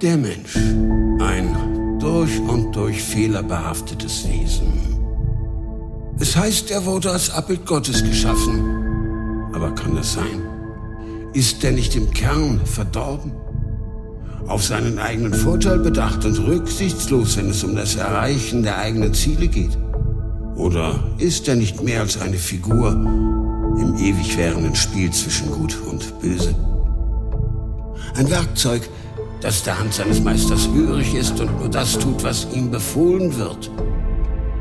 Der Mensch, ein durch und durch fehlerbehaftetes Wesen. Es heißt, er wurde als Abbild Gottes geschaffen. Aber kann das sein? Ist er nicht im Kern verdorben? Auf seinen eigenen Vorteil bedacht und rücksichtslos, wenn es um das Erreichen der eigenen Ziele geht? Oder ist er nicht mehr als eine Figur im ewig währenden Spiel zwischen Gut und Böse? Ein Werkzeug, das der Hand seines Meisters hörig ist und nur das tut, was ihm befohlen wird.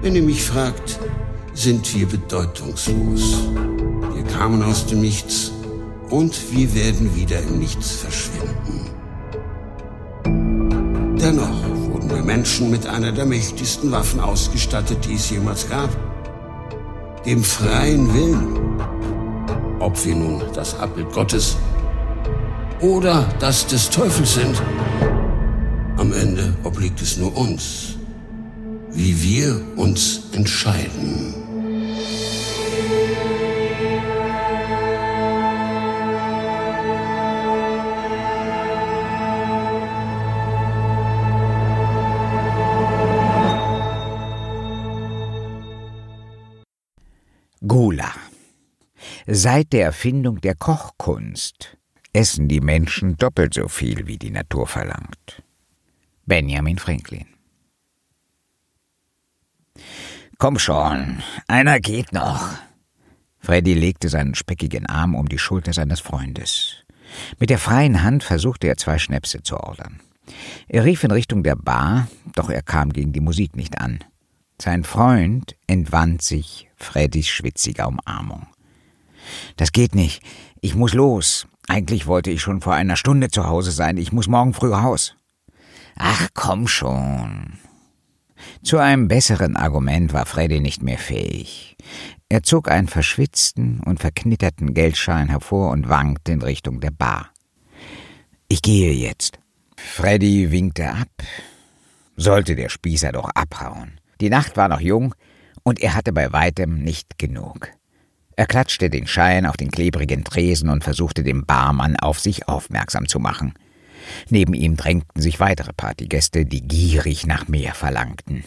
Wenn ihr mich fragt, sind wir bedeutungslos. Wir kamen aus dem Nichts und wir werden wieder im Nichts verschwinden. Dennoch wurden wir Menschen mit einer der mächtigsten Waffen ausgestattet, die es jemals gab. Dem freien Willen. Ob wir nun das Abbild Gottes oder das des Teufels sind. Am Ende obliegt es nur uns, wie wir uns entscheiden. Gula. Seit der Erfindung der Kochkunst essen die Menschen doppelt so viel, wie die Natur verlangt. Benjamin Franklin. Komm schon, einer geht noch. Freddy legte seinen speckigen Arm um die Schulter seines Freundes. Mit der freien Hand versuchte er zwei Schnäpse zu ordern. Er rief in Richtung der Bar, doch er kam gegen die Musik nicht an. Sein Freund entwand sich Freddys schwitziger Umarmung. Das geht nicht. Ich muss los. Eigentlich wollte ich schon vor einer Stunde zu Hause sein. Ich muss morgen früh raus. Ach, komm schon. Zu einem besseren Argument war Freddy nicht mehr fähig. Er zog einen verschwitzten und verknitterten Geldschein hervor und wankte in Richtung der Bar. Ich gehe jetzt. Freddy winkte ab. Sollte der Spießer doch abhauen. Die Nacht war noch jung und er hatte bei weitem nicht genug. Er klatschte den Schein auf den klebrigen Tresen und versuchte den Barmann auf sich aufmerksam zu machen. Neben ihm drängten sich weitere Partygäste, die gierig nach mehr verlangten.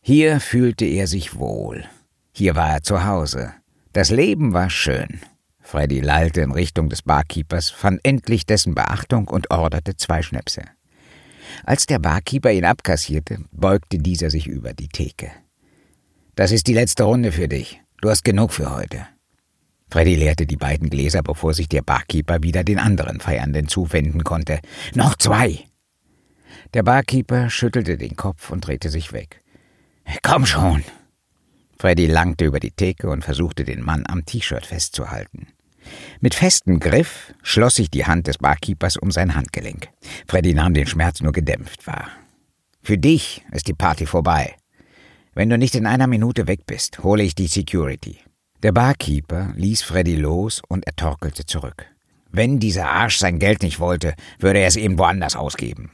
Hier fühlte er sich wohl. Hier war er zu Hause. Das Leben war schön. Freddy lallte in Richtung des Barkeepers, fand endlich dessen Beachtung und orderte zwei Schnäpse. Als der Barkeeper ihn abkassierte, beugte dieser sich über die Theke. Das ist die letzte Runde für dich. Du hast genug für heute. Freddy leerte die beiden Gläser, bevor sich der Barkeeper wieder den anderen Feiernden zuwenden konnte. Noch zwei! Der Barkeeper schüttelte den Kopf und drehte sich weg. Komm schon! Freddy langte über die Theke und versuchte den Mann am T-Shirt festzuhalten. Mit festem Griff schloss sich die Hand des Barkeepers um sein Handgelenk. Freddy nahm den Schmerz nur gedämpft wahr. Für dich ist die Party vorbei. Wenn du nicht in einer Minute weg bist, hole ich die Security. Der Barkeeper ließ Freddy los und er torkelte zurück. Wenn dieser Arsch sein Geld nicht wollte, würde er es eben woanders ausgeben.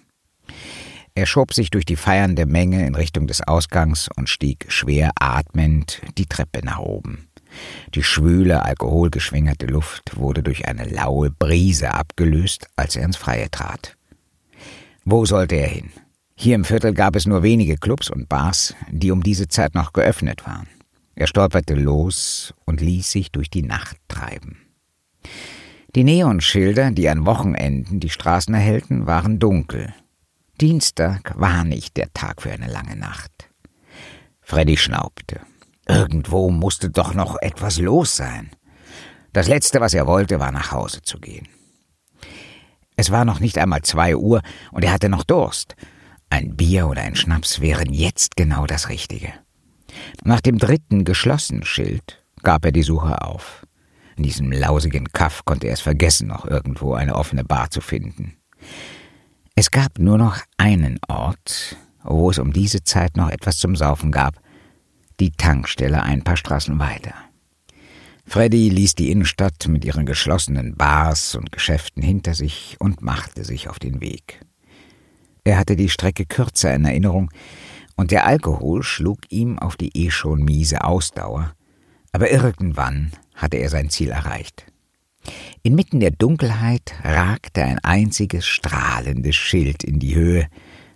Er schob sich durch die feiernde Menge in Richtung des Ausgangs und stieg schwer atmend die Treppe nach oben. Die schwüle, alkoholgeschwängerte Luft wurde durch eine laue Brise abgelöst, als er ins Freie trat. Wo sollte er hin? Hier im Viertel gab es nur wenige Clubs und Bars, die um diese Zeit noch geöffnet waren. Er stolperte los und ließ sich durch die Nacht treiben. Die Neonschilder, die an Wochenenden die Straßen erhellten, waren dunkel. Dienstag war nicht der Tag für eine lange Nacht. Freddy schnaubte. Irgendwo musste doch noch etwas los sein. Das Letzte, was er wollte, war nach Hause zu gehen. Es war noch nicht einmal zwei Uhr und er hatte noch Durst. Ein Bier oder ein Schnaps wären jetzt genau das Richtige. Nach dem dritten geschlossenen Schild gab er die Suche auf. In diesem lausigen Kaff konnte er es vergessen, noch irgendwo eine offene Bar zu finden. Es gab nur noch einen Ort, wo es um diese Zeit noch etwas zum Saufen gab, die Tankstelle ein paar Straßen weiter. Freddy ließ die Innenstadt mit ihren geschlossenen Bars und Geschäften hinter sich und machte sich auf den Weg. Er hatte die Strecke kürzer in Erinnerung, und der Alkohol schlug ihm auf die eh schon miese Ausdauer, aber irgendwann hatte er sein Ziel erreicht. Inmitten der Dunkelheit ragte ein einziges strahlendes Schild in die Höhe,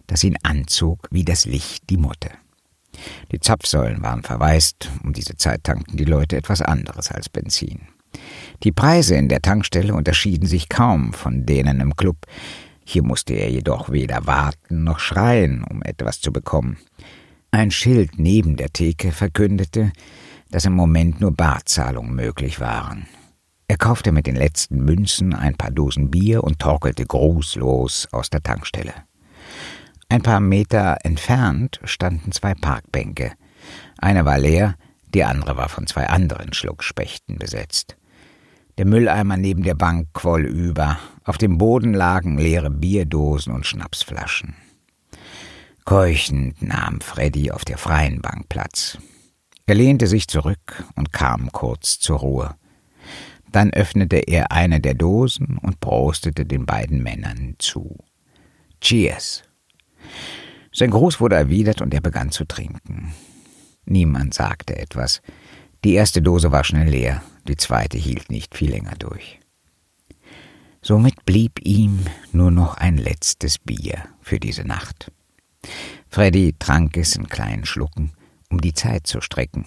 das ihn anzog wie das Licht die Motte. Die Zapfsäulen waren verwaist, um diese Zeit tankten die Leute etwas anderes als Benzin. Die Preise in der Tankstelle unterschieden sich kaum von denen im Club. Hier musste er jedoch weder warten noch schreien, um etwas zu bekommen. Ein Schild neben der Theke verkündete, dass im Moment nur Barzahlungen möglich waren. Er kaufte mit den letzten Münzen ein paar Dosen Bier und torkelte grußlos aus der Tankstelle. Ein paar Meter entfernt standen zwei Parkbänke. Eine war leer, die andere war von zwei anderen Schluckspechten besetzt. Der Mülleimer neben der Bank quoll über, auf dem Boden lagen leere Bierdosen und Schnapsflaschen. Keuchend nahm Freddy auf der freien Bank Platz. Er lehnte sich zurück und kam kurz zur Ruhe. Dann öffnete er eine der Dosen und prostete den beiden Männern zu. Cheers. Sein Gruß wurde erwidert und er begann zu trinken. Niemand sagte etwas. Die erste Dose war schnell leer, die zweite hielt nicht viel länger durch. Somit blieb ihm nur noch ein letztes Bier für diese Nacht. Freddy trank es in kleinen Schlucken, um die Zeit zu strecken,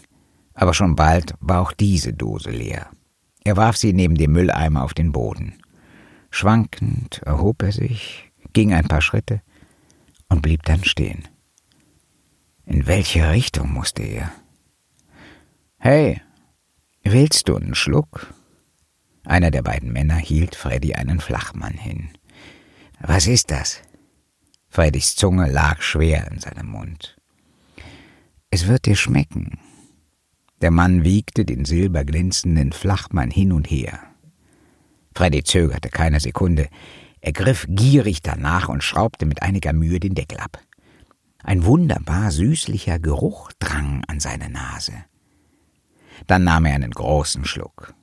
aber schon bald war auch diese Dose leer. Er warf sie neben dem Mülleimer auf den Boden. Schwankend erhob er sich, ging ein paar Schritte und blieb dann stehen. In welche Richtung musste er? Hey, willst du einen Schluck? Einer der beiden Männer hielt Freddy einen Flachmann hin. Was ist das? Freddys Zunge lag schwer in seinem Mund. Es wird dir schmecken. Der Mann wiegte den silberglänzenden Flachmann hin und her. Freddy zögerte keine Sekunde. Er griff gierig danach und schraubte mit einiger Mühe den Deckel ab. Ein wunderbar süßlicher Geruch drang an seine Nase. Dann nahm er einen großen Schluck.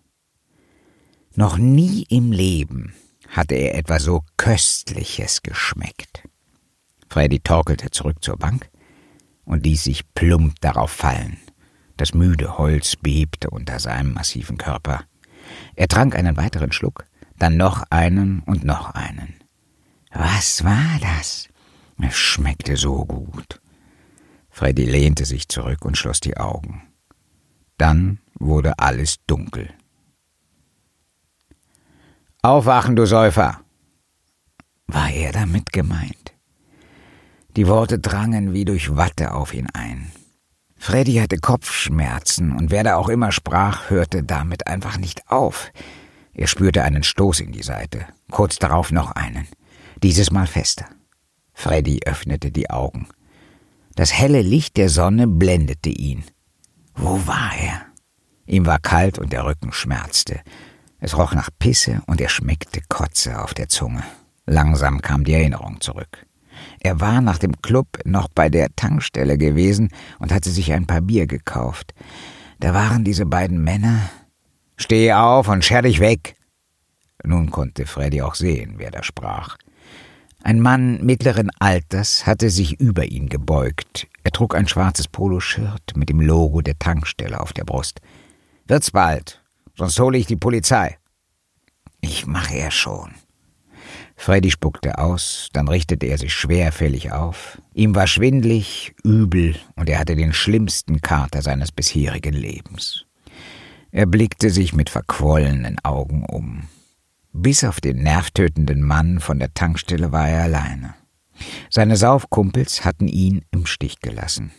Noch nie im Leben hatte er etwas so Köstliches geschmeckt. Freddy torkelte zurück zur Bank und ließ sich plump darauf fallen. Das müde Holz bebte unter seinem massiven Körper. Er trank einen weiteren Schluck, dann noch einen und noch einen. Was war das? Es schmeckte so gut. Freddy lehnte sich zurück und schloss die Augen. Dann wurde alles dunkel. Aufwachen, du Säufer! War er damit gemeint? Die Worte drangen wie durch Watte auf ihn ein. Freddy hatte Kopfschmerzen und wer da auch immer sprach, hörte damit einfach nicht auf. Er spürte einen Stoß in die Seite, kurz darauf noch einen, dieses Mal fester. Freddy öffnete die Augen. Das helle Licht der Sonne blendete ihn. Wo war er? Ihm war kalt und der Rücken schmerzte. Es roch nach Pisse und er schmeckte Kotze auf der Zunge. Langsam kam die Erinnerung zurück. Er war nach dem Club noch bei der Tankstelle gewesen und hatte sich ein paar Bier gekauft. Da waren diese beiden Männer. Steh auf und scher dich weg! Nun konnte Freddy auch sehen, wer da sprach. Ein Mann mittleren Alters hatte sich über ihn gebeugt. Er trug ein schwarzes Poloshirt mit dem Logo der Tankstelle auf der Brust. Wird's bald, sonst hole ich die Polizei. Ich mache ja schon. Freddy spuckte aus, dann richtete er sich schwerfällig auf. Ihm war schwindlig, übel und er hatte den schlimmsten Kater seines bisherigen Lebens. Er blickte sich mit verquollenen Augen um. Bis auf den nervtötenden Mann von der Tankstelle war er alleine. Seine Saufkumpels hatten ihn im Stich gelassen.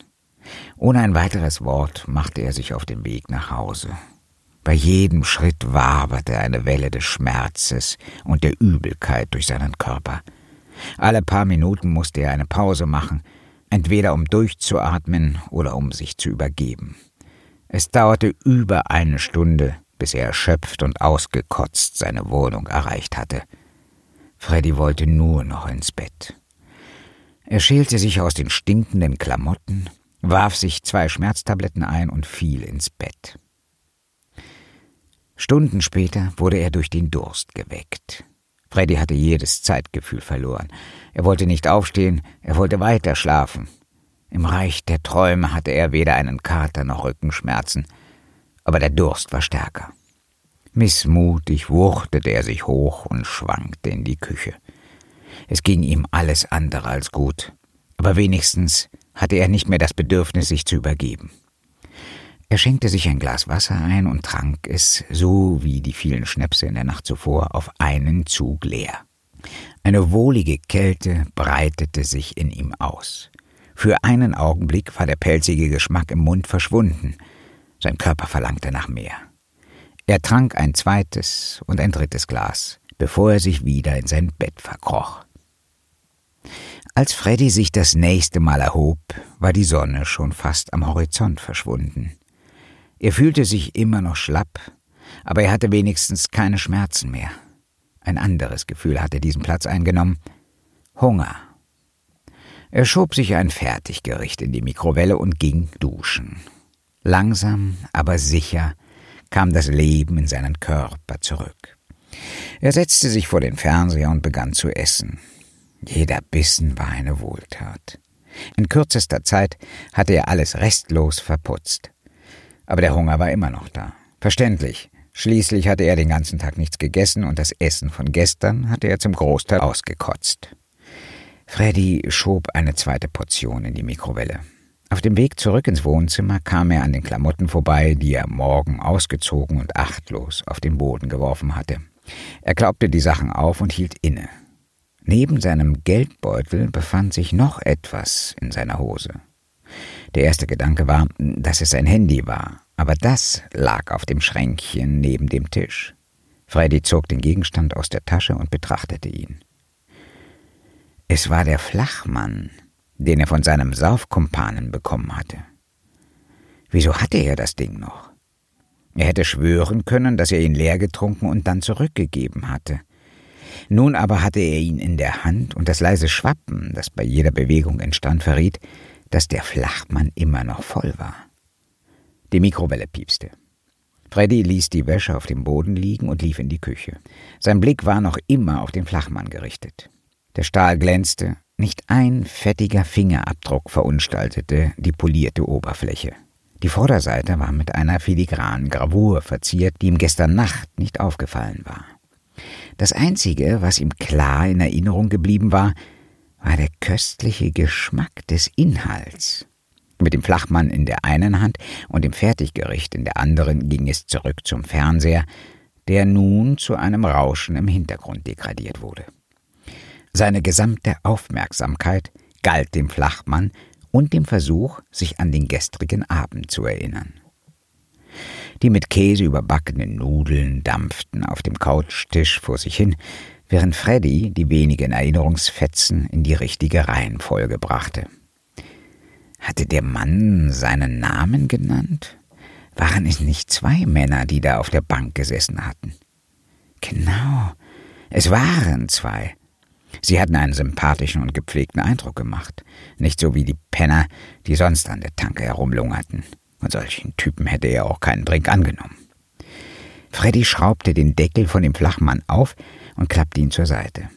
Ohne ein weiteres Wort machte er sich auf den Weg nach Hause. Bei jedem Schritt waberte eine Welle des Schmerzes und der Übelkeit durch seinen Körper. Alle paar Minuten musste er eine Pause machen, entweder um durchzuatmen oder um sich zu übergeben. Es dauerte über eine Stunde, bis er erschöpft und ausgekotzt seine Wohnung erreicht hatte. Freddy wollte nur noch ins Bett. Er schälte sich aus den stinkenden Klamotten, warf sich zwei Schmerztabletten ein und fiel ins Bett. Stunden später wurde er durch den Durst geweckt. Freddy hatte jedes Zeitgefühl verloren. Er wollte nicht aufstehen, er wollte weiter schlafen. Im Reich der Träume hatte er weder einen Kater noch Rückenschmerzen, aber der Durst war stärker. Missmutig wuchtete er sich hoch und schwankte in die Küche. Es ging ihm alles andere als gut, aber wenigstens hatte er nicht mehr das Bedürfnis, sich zu übergeben. Er schenkte sich ein Glas Wasser ein und trank es, so wie die vielen Schnäpse in der Nacht zuvor, auf einen Zug leer. Eine wohlige Kälte breitete sich in ihm aus. Für einen Augenblick war der pelzige Geschmack im Mund verschwunden. Sein Körper verlangte nach mehr. Er trank ein zweites und ein drittes Glas, bevor er sich wieder in sein Bett verkroch. Als Freddy sich das nächste Mal erhob, war die Sonne schon fast am Horizont verschwunden. Er fühlte sich immer noch schlapp, aber er hatte wenigstens keine Schmerzen mehr. Ein anderes Gefühl hatte diesen Platz eingenommen Hunger. Er schob sich ein Fertiggericht in die Mikrowelle und ging duschen. Langsam, aber sicher kam das Leben in seinen Körper zurück. Er setzte sich vor den Fernseher und begann zu essen. Jeder Bissen war eine Wohltat. In kürzester Zeit hatte er alles restlos verputzt. Aber der Hunger war immer noch da. Verständlich. Schließlich hatte er den ganzen Tag nichts gegessen und das Essen von gestern hatte er zum Großteil ausgekotzt. Freddy schob eine zweite Portion in die Mikrowelle. Auf dem Weg zurück ins Wohnzimmer kam er an den Klamotten vorbei, die er morgen ausgezogen und achtlos auf den Boden geworfen hatte. Er klaubte die Sachen auf und hielt inne. Neben seinem Geldbeutel befand sich noch etwas in seiner Hose. Der erste Gedanke war, dass es sein Handy war, aber das lag auf dem Schränkchen neben dem Tisch. Freddy zog den Gegenstand aus der Tasche und betrachtete ihn. Es war der Flachmann, den er von seinem Saufkumpanen bekommen hatte. Wieso hatte er das Ding noch? Er hätte schwören können, dass er ihn leer getrunken und dann zurückgegeben hatte. Nun aber hatte er ihn in der Hand, und das leise Schwappen, das bei jeder Bewegung entstand, verriet, dass der Flachmann immer noch voll war. Die Mikrowelle piepste. Freddy ließ die Wäsche auf dem Boden liegen und lief in die Küche. Sein Blick war noch immer auf den Flachmann gerichtet. Der Stahl glänzte, nicht ein fettiger Fingerabdruck verunstaltete die polierte Oberfläche. Die Vorderseite war mit einer filigranen Gravur verziert, die ihm gestern Nacht nicht aufgefallen war. Das Einzige, was ihm klar in Erinnerung geblieben war, war der köstliche Geschmack des Inhalts. Mit dem Flachmann in der einen Hand und dem Fertiggericht in der anderen ging es zurück zum Fernseher, der nun zu einem Rauschen im Hintergrund degradiert wurde. Seine gesamte Aufmerksamkeit galt dem Flachmann und dem Versuch, sich an den gestrigen Abend zu erinnern. Die mit Käse überbackenen Nudeln dampften auf dem Couchtisch vor sich hin, während Freddy die wenigen Erinnerungsfetzen in die richtige Reihenfolge brachte. Hatte der Mann seinen Namen genannt? Waren es nicht zwei Männer, die da auf der Bank gesessen hatten? Genau, es waren zwei. Sie hatten einen sympathischen und gepflegten Eindruck gemacht, nicht so wie die Penner, die sonst an der Tanke herumlungerten. Von solchen Typen hätte er auch keinen Drink angenommen. Freddy schraubte den Deckel von dem Flachmann auf und klappte ihn zur Seite.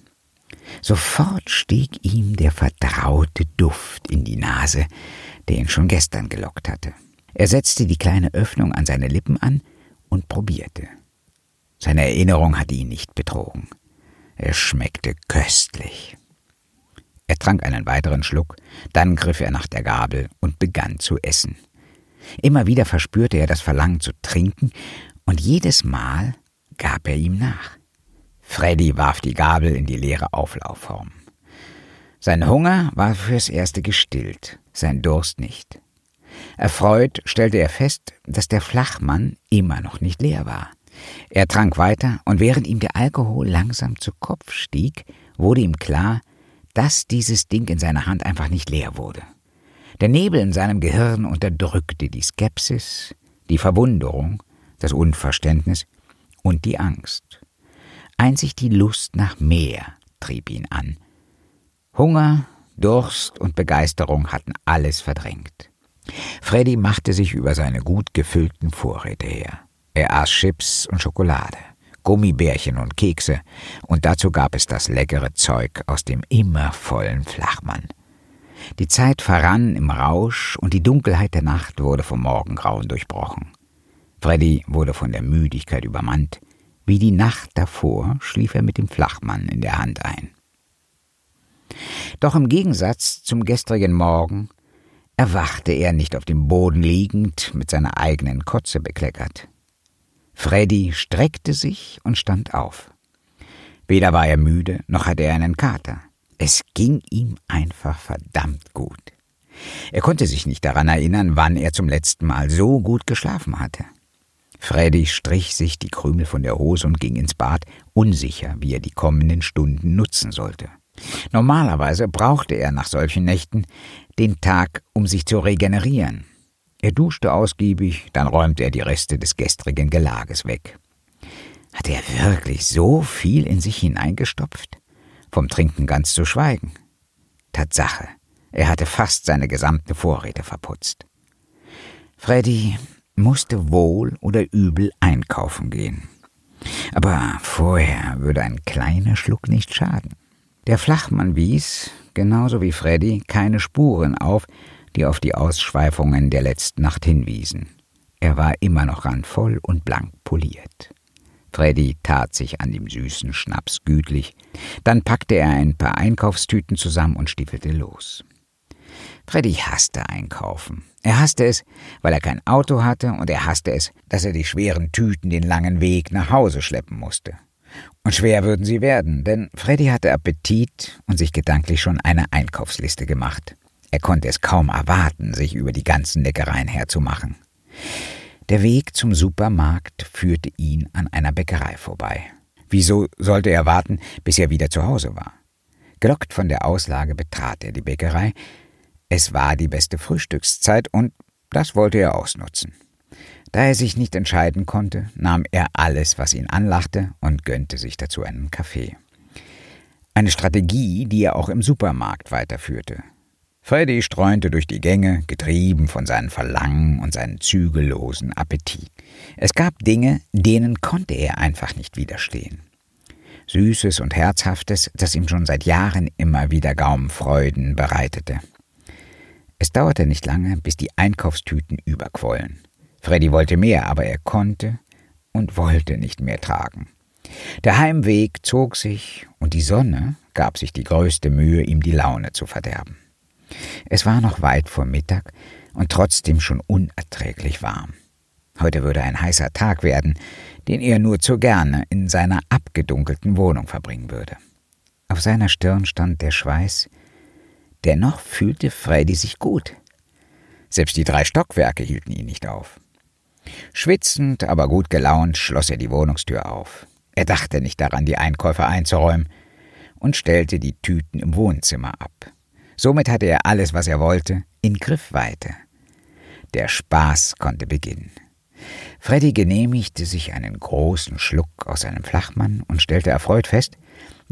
Sofort stieg ihm der vertraute Duft in die Nase, der ihn schon gestern gelockt hatte. Er setzte die kleine Öffnung an seine Lippen an und probierte. Seine Erinnerung hatte ihn nicht betrogen. Es schmeckte köstlich. Er trank einen weiteren Schluck, dann griff er nach der Gabel und begann zu essen. Immer wieder verspürte er das Verlangen zu trinken, und jedes Mal gab er ihm nach. Freddy warf die Gabel in die leere Auflaufform. Sein Hunger war fürs Erste gestillt, sein Durst nicht. Erfreut stellte er fest, dass der Flachmann immer noch nicht leer war. Er trank weiter, und während ihm der Alkohol langsam zu Kopf stieg, wurde ihm klar, dass dieses Ding in seiner Hand einfach nicht leer wurde. Der Nebel in seinem Gehirn unterdrückte die Skepsis, die Verwunderung, das Unverständnis und die Angst. Einzig die Lust nach mehr trieb ihn an. Hunger, Durst und Begeisterung hatten alles verdrängt. Freddy machte sich über seine gut gefüllten Vorräte her. Er aß Chips und Schokolade, Gummibärchen und Kekse, und dazu gab es das leckere Zeug aus dem immer vollen Flachmann. Die Zeit verrann im Rausch und die Dunkelheit der Nacht wurde vom Morgengrauen durchbrochen. Freddy wurde von der Müdigkeit übermannt. Wie die Nacht davor schlief er mit dem Flachmann in der Hand ein. Doch im Gegensatz zum gestrigen Morgen erwachte er nicht auf dem Boden liegend, mit seiner eigenen Kotze bekleckert. Freddy streckte sich und stand auf. Weder war er müde, noch hatte er einen Kater. Es ging ihm einfach verdammt gut. Er konnte sich nicht daran erinnern, wann er zum letzten Mal so gut geschlafen hatte. Freddy strich sich die Krümel von der Hose und ging ins Bad, unsicher, wie er die kommenden Stunden nutzen sollte. Normalerweise brauchte er nach solchen Nächten den Tag, um sich zu regenerieren. Er duschte ausgiebig, dann räumte er die Reste des gestrigen Gelages weg. Hatte er wirklich so viel in sich hineingestopft? Vom Trinken ganz zu schweigen. Tatsache, er hatte fast seine gesamten Vorräte verputzt. Freddy musste wohl oder übel einkaufen gehen. Aber vorher würde ein kleiner Schluck nicht schaden. Der Flachmann wies, genauso wie Freddy, keine Spuren auf, die auf die Ausschweifungen der letzten Nacht hinwiesen. Er war immer noch randvoll und blank poliert. Freddy tat sich an dem süßen Schnaps gütlich, dann packte er ein paar Einkaufstüten zusammen und stiefelte los. Freddy hasste Einkaufen. Er hasste es, weil er kein Auto hatte, und er hasste es, dass er die schweren Tüten den langen Weg nach Hause schleppen musste. Und schwer würden sie werden, denn Freddy hatte Appetit und sich gedanklich schon eine Einkaufsliste gemacht. Er konnte es kaum erwarten, sich über die ganzen Leckereien herzumachen. Der Weg zum Supermarkt führte ihn an einer Bäckerei vorbei. Wieso sollte er warten, bis er wieder zu Hause war? Gelockt von der Auslage betrat er die Bäckerei. Es war die beste Frühstückszeit und das wollte er ausnutzen. Da er sich nicht entscheiden konnte, nahm er alles, was ihn anlachte, und gönnte sich dazu einen Kaffee. Eine Strategie, die er auch im Supermarkt weiterführte. Freddy streunte durch die Gänge, getrieben von seinem Verlangen und seinem zügellosen Appetit. Es gab Dinge, denen konnte er einfach nicht widerstehen. Süßes und Herzhaftes, das ihm schon seit Jahren immer wieder Gaumenfreuden bereitete. Es dauerte nicht lange, bis die Einkaufstüten überquollen. Freddy wollte mehr, aber er konnte und wollte nicht mehr tragen. Der Heimweg zog sich, und die Sonne gab sich die größte Mühe, ihm die Laune zu verderben. Es war noch weit vor Mittag und trotzdem schon unerträglich warm. Heute würde ein heißer Tag werden, den er nur zu gerne in seiner abgedunkelten Wohnung verbringen würde. Auf seiner Stirn stand der Schweiß. Dennoch fühlte Freddy sich gut. Selbst die drei Stockwerke hielten ihn nicht auf. Schwitzend, aber gut gelaunt schloss er die Wohnungstür auf. Er dachte nicht daran, die Einkäufe einzuräumen, und stellte die Tüten im Wohnzimmer ab. Somit hatte er alles, was er wollte, in Griffweite. Der Spaß konnte beginnen. Freddy genehmigte sich einen großen Schluck aus seinem Flachmann und stellte erfreut fest,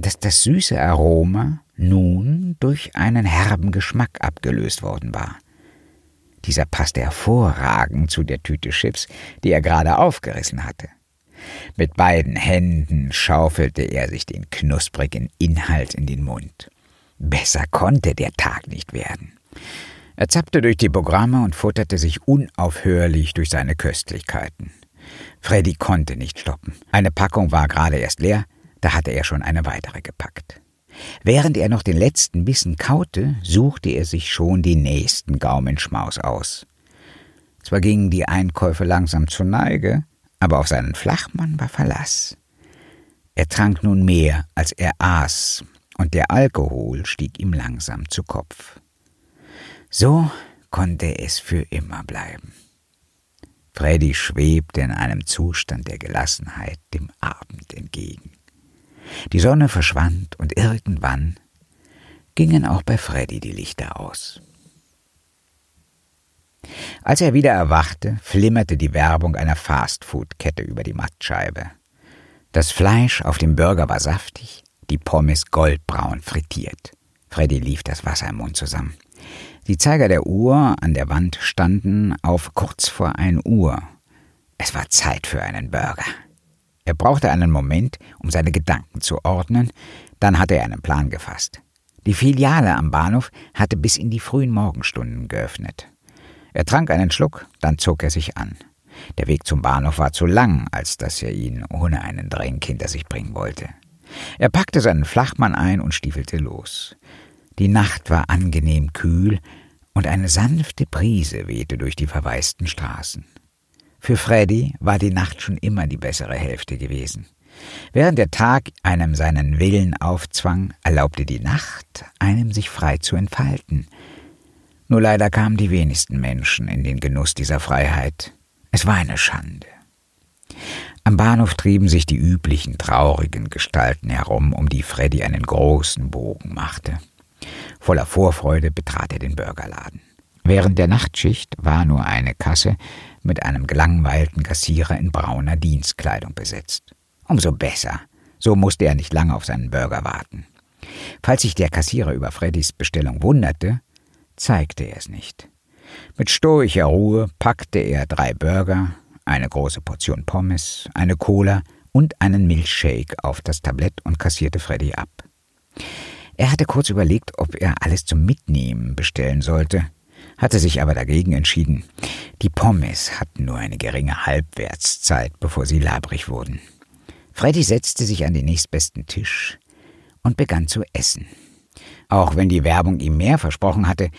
dass das süße Aroma nun durch einen herben Geschmack abgelöst worden war. Dieser passte hervorragend zu der Tüte Chips, die er gerade aufgerissen hatte. Mit beiden Händen schaufelte er sich den knusprigen Inhalt in den Mund. Besser konnte der Tag nicht werden. Er zappte durch die Programme und futterte sich unaufhörlich durch seine Köstlichkeiten. Freddy konnte nicht stoppen. Eine Packung war gerade erst leer, da hatte er schon eine weitere gepackt. Während er noch den letzten Bissen kaute, suchte er sich schon den nächsten Gaumenschmaus aus. Zwar gingen die Einkäufe langsam zur Neige, aber auf seinen Flachmann war Verlass. Er trank nun mehr, als er aß, und der Alkohol stieg ihm langsam zu Kopf. So konnte es für immer bleiben. Freddy schwebte in einem Zustand der Gelassenheit dem Abend entgegen. Die Sonne verschwand und irgendwann gingen auch bei Freddy die Lichter aus. Als er wieder erwachte, flimmerte die Werbung einer Fastfood-Kette über die Mattscheibe. Das Fleisch auf dem Burger war saftig, die Pommes goldbraun frittiert. Freddy lief das Wasser im Mund zusammen. Die Zeiger der Uhr an der Wand standen auf kurz vor ein Uhr. Es war Zeit für einen Burger. Er brauchte einen Moment, um seine Gedanken zu ordnen, dann hatte er einen Plan gefasst. Die Filiale am Bahnhof hatte bis in die frühen Morgenstunden geöffnet. Er trank einen Schluck, dann zog er sich an. Der Weg zum Bahnhof war zu lang, als dass er ihn ohne einen Dränk hinter sich bringen wollte. Er packte seinen Flachmann ein und stiefelte los. Die Nacht war angenehm kühl, und eine sanfte Brise wehte durch die verwaisten Straßen. Für Freddy war die Nacht schon immer die bessere Hälfte gewesen. Während der Tag einem seinen Willen aufzwang, erlaubte die Nacht einem sich frei zu entfalten. Nur leider kamen die wenigsten Menschen in den Genuss dieser Freiheit. Es war eine Schande. Am Bahnhof trieben sich die üblichen traurigen Gestalten herum, um die Freddy einen großen Bogen machte. Voller Vorfreude betrat er den Burgerladen. Während der Nachtschicht war nur eine Kasse mit einem gelangweilten Kassierer in brauner Dienstkleidung besetzt. Umso besser. So musste er nicht lange auf seinen Burger warten. Falls sich der Kassierer über Freddys Bestellung wunderte, zeigte er es nicht. Mit stoischer Ruhe packte er drei Burger, eine große Portion Pommes, eine Cola und einen Milchshake auf das Tablett und kassierte Freddy ab. Er hatte kurz überlegt, ob er alles zum Mitnehmen bestellen sollte, hatte sich aber dagegen entschieden. Die Pommes hatten nur eine geringe Halbwertszeit, bevor sie labrig wurden. Freddy setzte sich an den nächstbesten Tisch und begann zu essen. Auch wenn die Werbung ihm mehr versprochen hatte,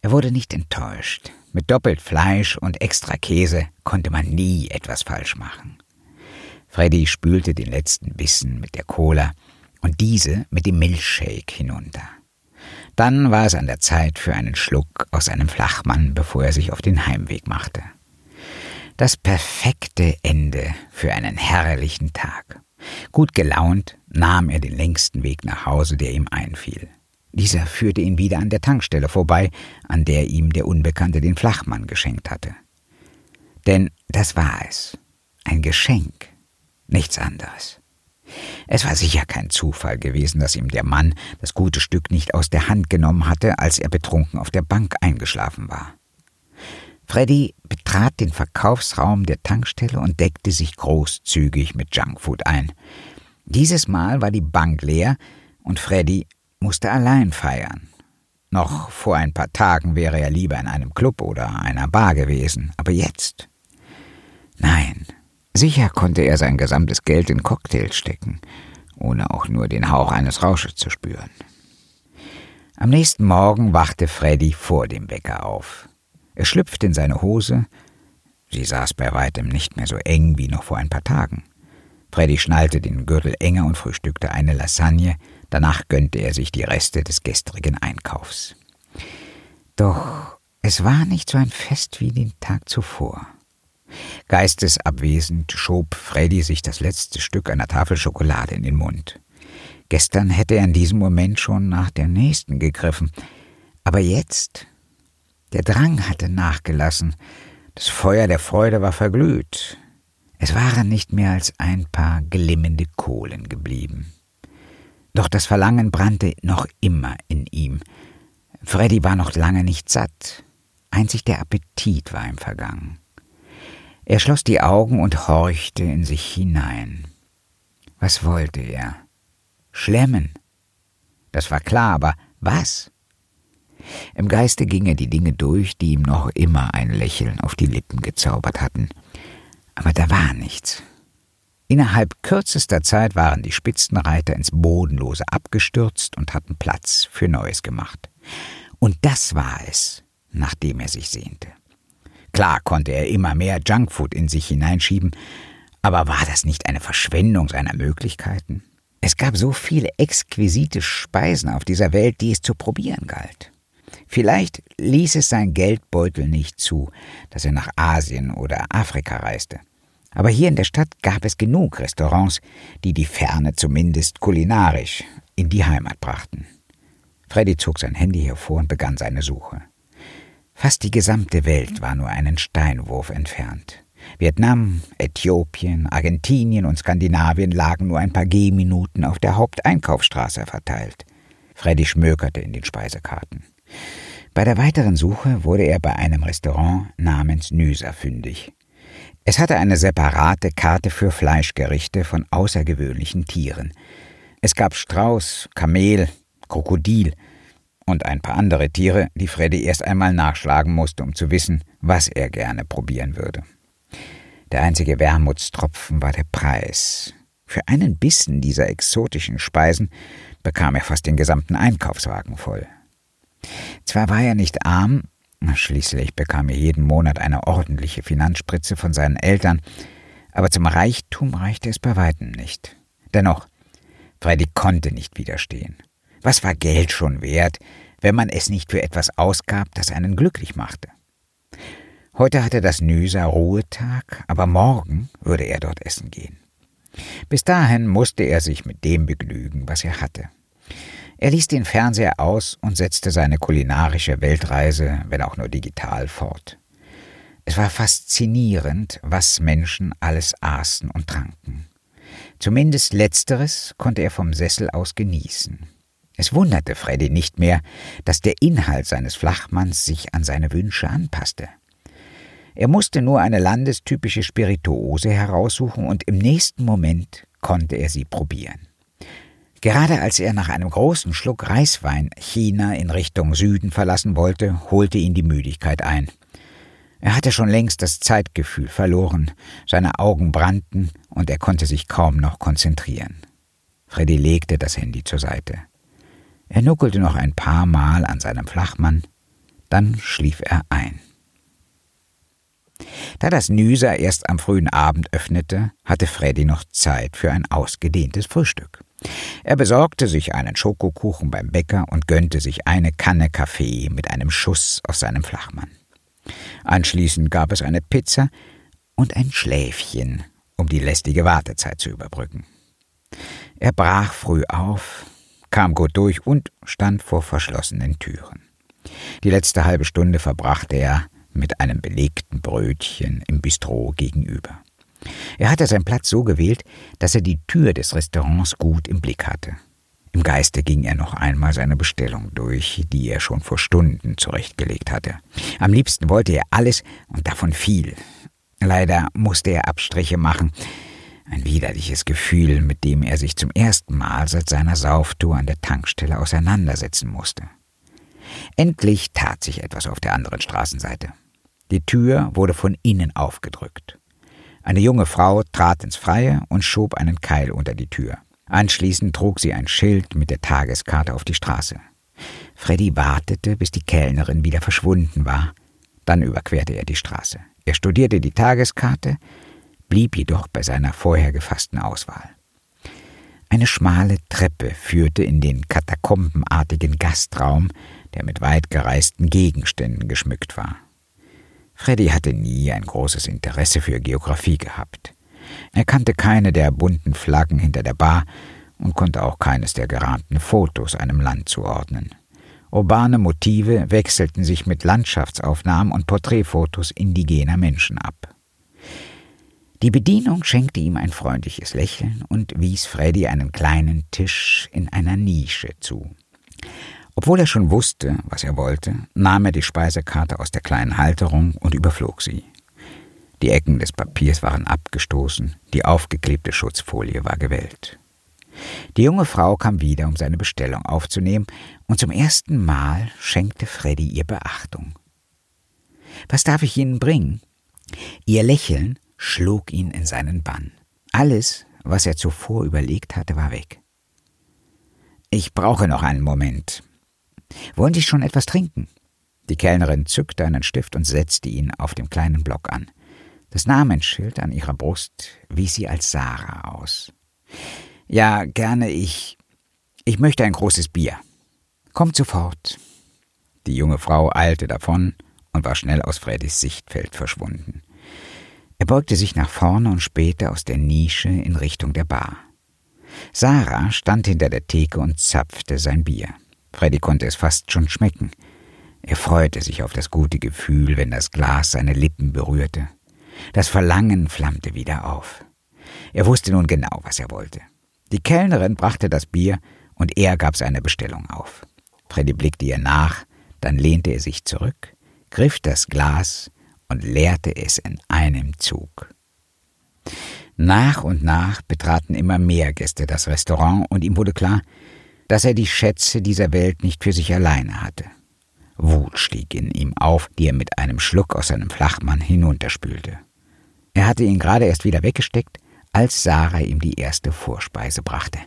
er wurde nicht enttäuscht. Mit doppelt Fleisch und extra Käse konnte man nie etwas falsch machen. Freddy spülte den letzten Bissen mit der Cola und diese mit dem Milchshake hinunter. Dann war es an der Zeit für einen Schluck aus einem Flachmann, bevor er sich auf den Heimweg machte. Das perfekte Ende für einen herrlichen Tag. Gut gelaunt nahm er den längsten Weg nach Hause, der ihm einfiel. Dieser führte ihn wieder an der Tankstelle vorbei, an der ihm der Unbekannte den Flachmann geschenkt hatte. Denn das war es. Ein Geschenk. Nichts anderes. Es war sicher kein Zufall gewesen, dass ihm der Mann das gute Stück nicht aus der Hand genommen hatte, als er betrunken auf der Bank eingeschlafen war. Freddy betrat den Verkaufsraum der Tankstelle und deckte sich großzügig mit Junkfood ein. Dieses Mal war die Bank leer und Freddy musste allein feiern. Noch vor ein paar Tagen wäre er lieber in einem Club oder einer Bar gewesen, aber jetzt? Nein, sicher konnte er sein gesamtes Geld in Cocktails stecken, ohne auch nur den Hauch eines Rausches zu spüren. Am nächsten Morgen wachte Freddy vor dem Wecker auf. Er schlüpfte in seine Hose. Sie saß bei weitem nicht mehr so eng wie noch vor ein paar Tagen. Freddy schnallte den Gürtel enger und frühstückte eine Lasagne, danach gönnte er sich die Reste des gestrigen Einkaufs. Doch es war nicht so ein Fest wie den Tag zuvor. Geistesabwesend schob Freddy sich das letzte Stück einer Tafel Schokolade in den Mund. Gestern hätte er in diesem Moment schon nach der nächsten gegriffen, aber jetzt der Drang hatte nachgelassen, das Feuer der Freude war verglüht. Es waren nicht mehr als ein paar glimmende Kohlen geblieben. Doch das Verlangen brannte noch immer in ihm. Freddy war noch lange nicht satt. Einzig der Appetit war ihm vergangen. Er schloss die Augen und horchte in sich hinein. Was wollte er? Schlemmen. Das war klar, aber was? Im Geiste ging er die Dinge durch, die ihm noch immer ein Lächeln auf die Lippen gezaubert hatten. Aber da war nichts. Innerhalb kürzester Zeit waren die Spitzenreiter ins Bodenlose abgestürzt und hatten Platz für Neues gemacht. Und das war es, nach dem er sich sehnte. Klar konnte er immer mehr Junkfood in sich hineinschieben, aber war das nicht eine Verschwendung seiner Möglichkeiten? Es gab so viele exquisite Speisen auf dieser Welt, die es zu probieren galt. Vielleicht ließ es sein Geldbeutel nicht zu, dass er nach Asien oder Afrika reiste. Aber hier in der Stadt gab es genug Restaurants, die die Ferne zumindest kulinarisch in die Heimat brachten. Freddy zog sein Handy hervor und begann seine Suche. Fast die gesamte Welt war nur einen Steinwurf entfernt. Vietnam, Äthiopien, Argentinien und Skandinavien lagen nur ein paar Gehminuten auf der Haupteinkaufsstraße verteilt. Freddy schmökerte in den Speisekarten. Bei der weiteren Suche wurde er bei einem Restaurant namens Nüser fündig. Es hatte eine separate Karte für Fleischgerichte von außergewöhnlichen Tieren. Es gab Strauß, Kamel, Krokodil und ein paar andere Tiere, die Freddy erst einmal nachschlagen musste, um zu wissen, was er gerne probieren würde. Der einzige Wermutstropfen war der Preis. Für einen Bissen dieser exotischen Speisen bekam er fast den gesamten Einkaufswagen voll. Zwar war er nicht arm, schließlich bekam er jeden Monat eine ordentliche Finanzspritze von seinen Eltern, aber zum Reichtum reichte es bei weitem nicht. Dennoch, Freddy konnte nicht widerstehen. Was war Geld schon wert, wenn man es nicht für etwas ausgab, das einen glücklich machte? Heute hatte das Nüser Ruhetag, aber morgen würde er dort essen gehen. Bis dahin musste er sich mit dem begnügen, was er hatte. Er ließ den Fernseher aus und setzte seine kulinarische Weltreise, wenn auch nur digital, fort. Es war faszinierend, was Menschen alles aßen und tranken. Zumindest letzteres konnte er vom Sessel aus genießen. Es wunderte Freddy nicht mehr, dass der Inhalt seines Flachmanns sich an seine Wünsche anpasste. Er musste nur eine landestypische Spirituose heraussuchen und im nächsten Moment konnte er sie probieren. Gerade als er nach einem großen Schluck Reiswein China in Richtung Süden verlassen wollte, holte ihn die Müdigkeit ein. Er hatte schon längst das Zeitgefühl verloren, seine Augen brannten und er konnte sich kaum noch konzentrieren. Freddy legte das Handy zur Seite. Er nuckelte noch ein paar Mal an seinem Flachmann, dann schlief er ein. Da das Nüser erst am frühen Abend öffnete, hatte Freddy noch Zeit für ein ausgedehntes Frühstück. Er besorgte sich einen Schokokuchen beim Bäcker und gönnte sich eine Kanne Kaffee mit einem Schuss aus seinem Flachmann. Anschließend gab es eine Pizza und ein Schläfchen, um die lästige Wartezeit zu überbrücken. Er brach früh auf, kam gut durch und stand vor verschlossenen Türen. Die letzte halbe Stunde verbrachte er mit einem belegten Brötchen im Bistro gegenüber. Er hatte seinen Platz so gewählt, dass er die Tür des Restaurants gut im Blick hatte. Im Geiste ging er noch einmal seine Bestellung durch, die er schon vor Stunden zurechtgelegt hatte. Am liebsten wollte er alles und davon viel. Leider musste er Abstriche machen. Ein widerliches Gefühl, mit dem er sich zum ersten Mal seit seiner Sauftour an der Tankstelle auseinandersetzen musste. Endlich tat sich etwas auf der anderen Straßenseite. Die Tür wurde von innen aufgedrückt. Eine junge Frau trat ins Freie und schob einen Keil unter die Tür. Anschließend trug sie ein Schild mit der Tageskarte auf die Straße. Freddy wartete, bis die Kellnerin wieder verschwunden war. Dann überquerte er die Straße. Er studierte die Tageskarte, blieb jedoch bei seiner vorher gefassten Auswahl. Eine schmale Treppe führte in den katakombenartigen Gastraum, der mit weit gereisten Gegenständen geschmückt war. Freddy hatte nie ein großes Interesse für Geographie gehabt. Er kannte keine der bunten Flaggen hinter der Bar und konnte auch keines der gerahmten Fotos einem Land zuordnen. Urbane Motive wechselten sich mit Landschaftsaufnahmen und Porträtfotos indigener Menschen ab. Die Bedienung schenkte ihm ein freundliches Lächeln und wies Freddy einen kleinen Tisch in einer Nische zu. Obwohl er schon wusste, was er wollte, nahm er die Speisekarte aus der kleinen Halterung und überflog sie. Die Ecken des Papiers waren abgestoßen, die aufgeklebte Schutzfolie war gewellt. Die junge Frau kam wieder, um seine Bestellung aufzunehmen, und zum ersten Mal schenkte Freddy ihr Beachtung. Was darf ich Ihnen bringen? Ihr Lächeln schlug ihn in seinen Bann. Alles, was er zuvor überlegt hatte, war weg. Ich brauche noch einen Moment. Wollen Sie schon etwas trinken? Die Kellnerin zückte einen Stift und setzte ihn auf dem kleinen Block an. Das Namensschild an ihrer Brust wies sie als Sarah aus. Ja, gerne ich. Ich möchte ein großes Bier. Kommt sofort. Die junge Frau eilte davon und war schnell aus Freddys Sichtfeld verschwunden. Er beugte sich nach vorne und spähte aus der Nische in Richtung der Bar. Sarah stand hinter der Theke und zapfte sein Bier. Freddy konnte es fast schon schmecken. Er freute sich auf das gute Gefühl, wenn das Glas seine Lippen berührte. Das Verlangen flammte wieder auf. Er wusste nun genau, was er wollte. Die Kellnerin brachte das Bier und er gab seine Bestellung auf. Freddy blickte ihr nach, dann lehnte er sich zurück, griff das Glas und leerte es in einem Zug. Nach und nach betraten immer mehr Gäste das Restaurant und ihm wurde klar, dass er die Schätze dieser Welt nicht für sich alleine hatte. Wut stieg in ihm auf, die er mit einem Schluck aus seinem Flachmann hinunterspülte. Er hatte ihn gerade erst wieder weggesteckt, als Sarah ihm die erste Vorspeise brachte.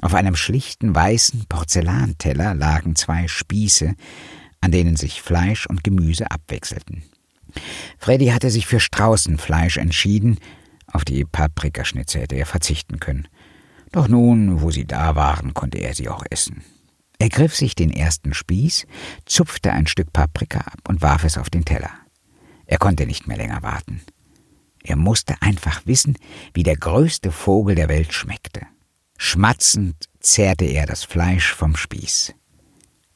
Auf einem schlichten weißen Porzellanteller lagen zwei Spieße, an denen sich Fleisch und Gemüse abwechselten. Freddy hatte sich für Straußenfleisch entschieden, auf die Paprikaschnitze hätte er verzichten können. Doch nun, wo sie da waren, konnte er sie auch essen. Er griff sich den ersten Spieß, zupfte ein Stück Paprika ab und warf es auf den Teller. Er konnte nicht mehr länger warten. Er musste einfach wissen, wie der größte Vogel der Welt schmeckte. Schmatzend zehrte er das Fleisch vom Spieß.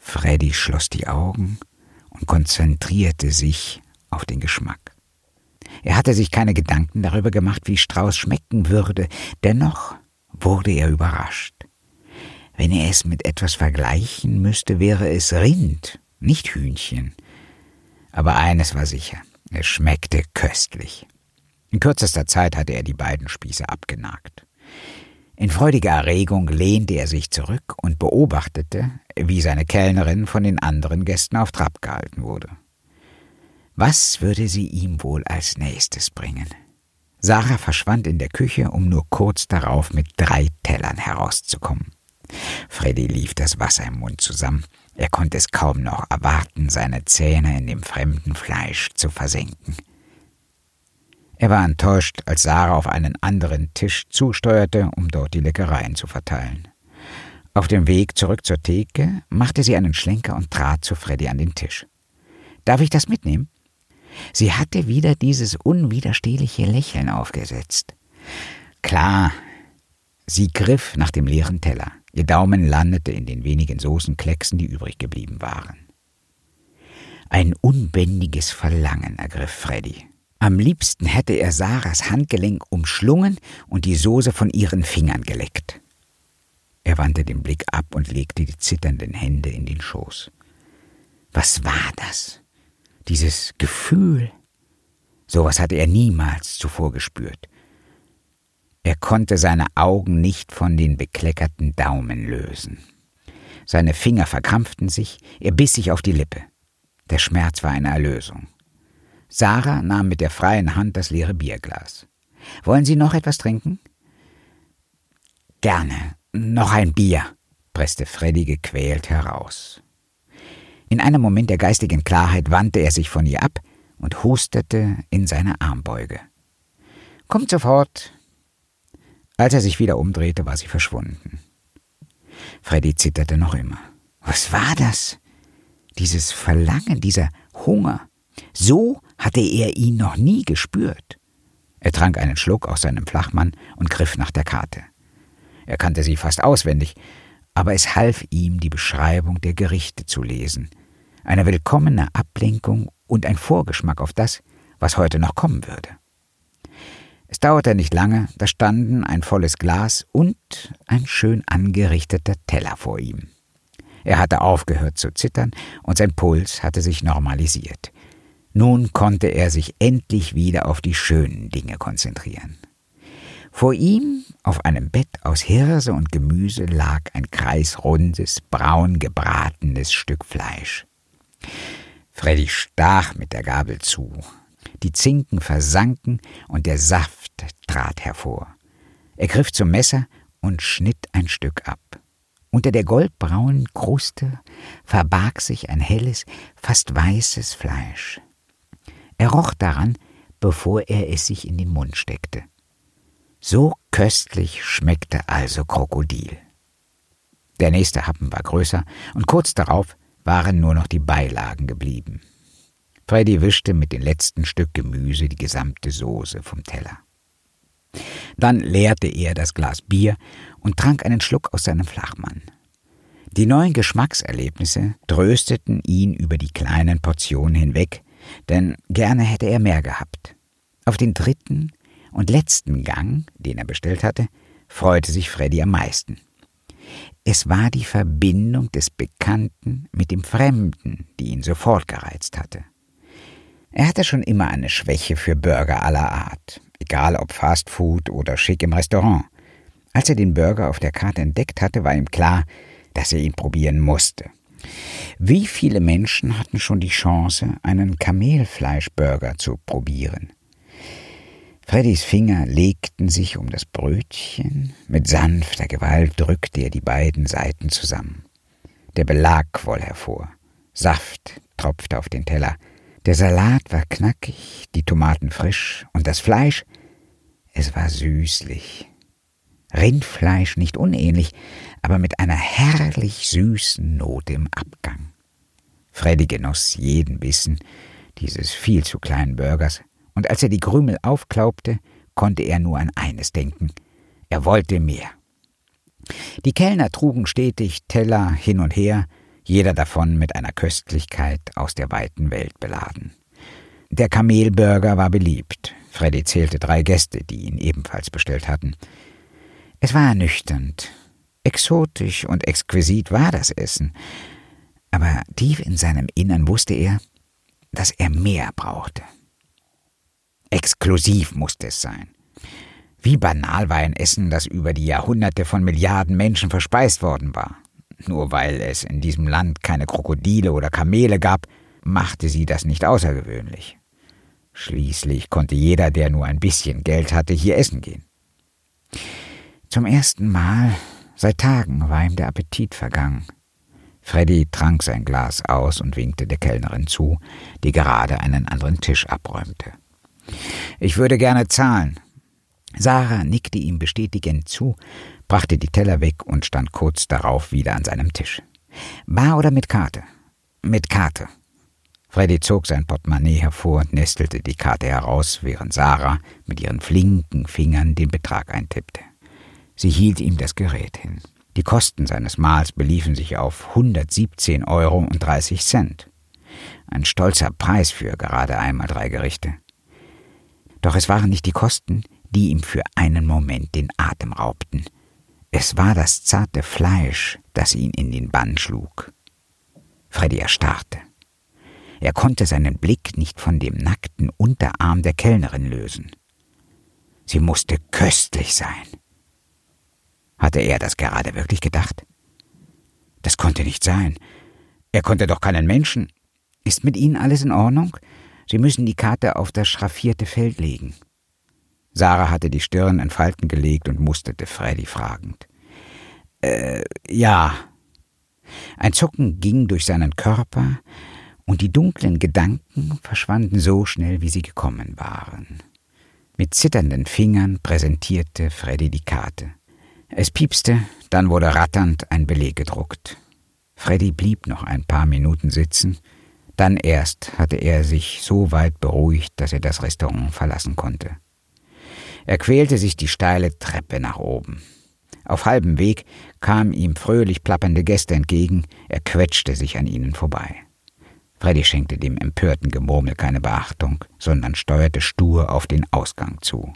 Freddy schloss die Augen und konzentrierte sich auf den Geschmack. Er hatte sich keine Gedanken darüber gemacht, wie Strauß schmecken würde, dennoch wurde er überrascht. Wenn er es mit etwas vergleichen müsste, wäre es Rind, nicht Hühnchen. Aber eines war sicher, es schmeckte köstlich. In kürzester Zeit hatte er die beiden Spieße abgenagt. In freudiger Erregung lehnte er sich zurück und beobachtete, wie seine Kellnerin von den anderen Gästen auf Trab gehalten wurde. Was würde sie ihm wohl als nächstes bringen? Sarah verschwand in der Küche, um nur kurz darauf mit drei Tellern herauszukommen. Freddy lief das Wasser im Mund zusammen. Er konnte es kaum noch erwarten, seine Zähne in dem fremden Fleisch zu versenken. Er war enttäuscht, als Sarah auf einen anderen Tisch zusteuerte, um dort die Leckereien zu verteilen. Auf dem Weg zurück zur Theke machte sie einen Schlenker und trat zu Freddy an den Tisch. Darf ich das mitnehmen? Sie hatte wieder dieses unwiderstehliche Lächeln aufgesetzt. Klar. Sie griff nach dem leeren Teller. Ihr Daumen landete in den wenigen Soßenklecksen, die übrig geblieben waren. Ein unbändiges Verlangen ergriff Freddy. Am liebsten hätte er Sarahs Handgelenk umschlungen und die Soße von ihren Fingern geleckt. Er wandte den Blick ab und legte die zitternden Hände in den Schoß. Was war das? Dieses Gefühl? Sowas hatte er niemals zuvor gespürt. Er konnte seine Augen nicht von den bekleckerten Daumen lösen. Seine Finger verkrampften sich, er biss sich auf die Lippe. Der Schmerz war eine Erlösung. Sarah nahm mit der freien Hand das leere Bierglas. Wollen Sie noch etwas trinken? Gerne. Noch ein Bier, presste Freddy gequält heraus. In einem Moment der geistigen Klarheit wandte er sich von ihr ab und hustete in seine Armbeuge. Kommt sofort, als er sich wieder umdrehte, war sie verschwunden. Freddy zitterte noch immer. Was war das? Dieses Verlangen, dieser Hunger. So hatte er ihn noch nie gespürt. Er trank einen Schluck aus seinem Flachmann und griff nach der Karte. Er kannte sie fast auswendig, aber es half ihm, die Beschreibung der Gerichte zu lesen. Eine willkommene Ablenkung und ein Vorgeschmack auf das, was heute noch kommen würde. Es dauerte nicht lange, da standen ein volles Glas und ein schön angerichteter Teller vor ihm. Er hatte aufgehört zu zittern und sein Puls hatte sich normalisiert. Nun konnte er sich endlich wieder auf die schönen Dinge konzentrieren. Vor ihm, auf einem Bett aus Hirse und Gemüse, lag ein kreisrundes, braun gebratenes Stück Fleisch. Freddy stach mit der Gabel zu. Die Zinken versanken und der Saft trat hervor. Er griff zum Messer und schnitt ein Stück ab. Unter der goldbraunen Kruste verbarg sich ein helles, fast weißes Fleisch. Er roch daran, bevor er es sich in den Mund steckte. So köstlich schmeckte also Krokodil. Der nächste Happen war größer, und kurz darauf waren nur noch die Beilagen geblieben. Freddy wischte mit dem letzten Stück Gemüse die gesamte Soße vom Teller. Dann leerte er das Glas Bier und trank einen Schluck aus seinem Flachmann. Die neuen Geschmackserlebnisse trösteten ihn über die kleinen Portionen hinweg, denn gerne hätte er mehr gehabt. Auf den dritten und letzten Gang, den er bestellt hatte, freute sich Freddy am meisten. Es war die Verbindung des Bekannten mit dem Fremden, die ihn sofort gereizt hatte. Er hatte schon immer eine Schwäche für Burger aller Art, egal ob Fast Food oder schick im Restaurant. Als er den Burger auf der Karte entdeckt hatte, war ihm klar, dass er ihn probieren musste. Wie viele Menschen hatten schon die Chance, einen Kamelfleischburger zu probieren? Freddys Finger legten sich um das Brötchen, mit sanfter Gewalt drückte er die beiden Seiten zusammen. Der Belag quoll hervor, Saft tropfte auf den Teller, der Salat war knackig, die Tomaten frisch und das Fleisch, es war süßlich. Rindfleisch nicht unähnlich, aber mit einer herrlich süßen Note im Abgang. Freddy genoss jeden Bissen dieses viel zu kleinen Burgers, und als er die Krümel aufklaubte, konnte er nur an eines denken. Er wollte mehr. Die Kellner trugen stetig Teller hin und her, jeder davon mit einer Köstlichkeit aus der weiten Welt beladen. Der Kamelburger war beliebt. Freddy zählte drei Gäste, die ihn ebenfalls bestellt hatten. Es war ernüchternd. Exotisch und exquisit war das Essen. Aber tief in seinem Innern wusste er, dass er mehr brauchte. Exklusiv musste es sein. Wie banal war ein Essen, das über die Jahrhunderte von Milliarden Menschen verspeist worden war. Nur weil es in diesem Land keine Krokodile oder Kamele gab, machte sie das nicht außergewöhnlich. Schließlich konnte jeder, der nur ein bisschen Geld hatte, hier essen gehen. Zum ersten Mal seit Tagen war ihm der Appetit vergangen. Freddy trank sein Glas aus und winkte der Kellnerin zu, die gerade einen anderen Tisch abräumte. Ich würde gerne zahlen. Sarah nickte ihm bestätigend zu, brachte die Teller weg und stand kurz darauf wieder an seinem Tisch. Bar oder mit Karte? Mit Karte. Freddy zog sein Portemonnaie hervor und nestelte die Karte heraus, während Sarah mit ihren flinken Fingern den Betrag eintippte. Sie hielt ihm das Gerät hin. Die Kosten seines Mahls beliefen sich auf 117 Euro und 30 Cent. Ein stolzer Preis für gerade einmal drei Gerichte. Doch es waren nicht die Kosten, die ihm für einen Moment den Atem raubten. Es war das zarte Fleisch, das ihn in den Bann schlug. Freddy erstarrte. Er konnte seinen Blick nicht von dem nackten Unterarm der Kellnerin lösen. Sie musste köstlich sein. Hatte er das gerade wirklich gedacht? Das konnte nicht sein. Er konnte doch keinen Menschen. Ist mit Ihnen alles in Ordnung? Sie müssen die Karte auf das schraffierte Feld legen. Sarah hatte die Stirn in Falten gelegt und musterte Freddy fragend. Äh, ja. Ein Zucken ging durch seinen Körper, und die dunklen Gedanken verschwanden so schnell, wie sie gekommen waren. Mit zitternden Fingern präsentierte Freddy die Karte. Es piepste, dann wurde ratternd ein Beleg gedruckt. Freddy blieb noch ein paar Minuten sitzen, dann erst hatte er sich so weit beruhigt, dass er das Restaurant verlassen konnte. Er quälte sich die steile Treppe nach oben. Auf halbem Weg kamen ihm fröhlich plappernde Gäste entgegen, er quetschte sich an ihnen vorbei. Freddy schenkte dem empörten Gemurmel keine Beachtung, sondern steuerte stur auf den Ausgang zu.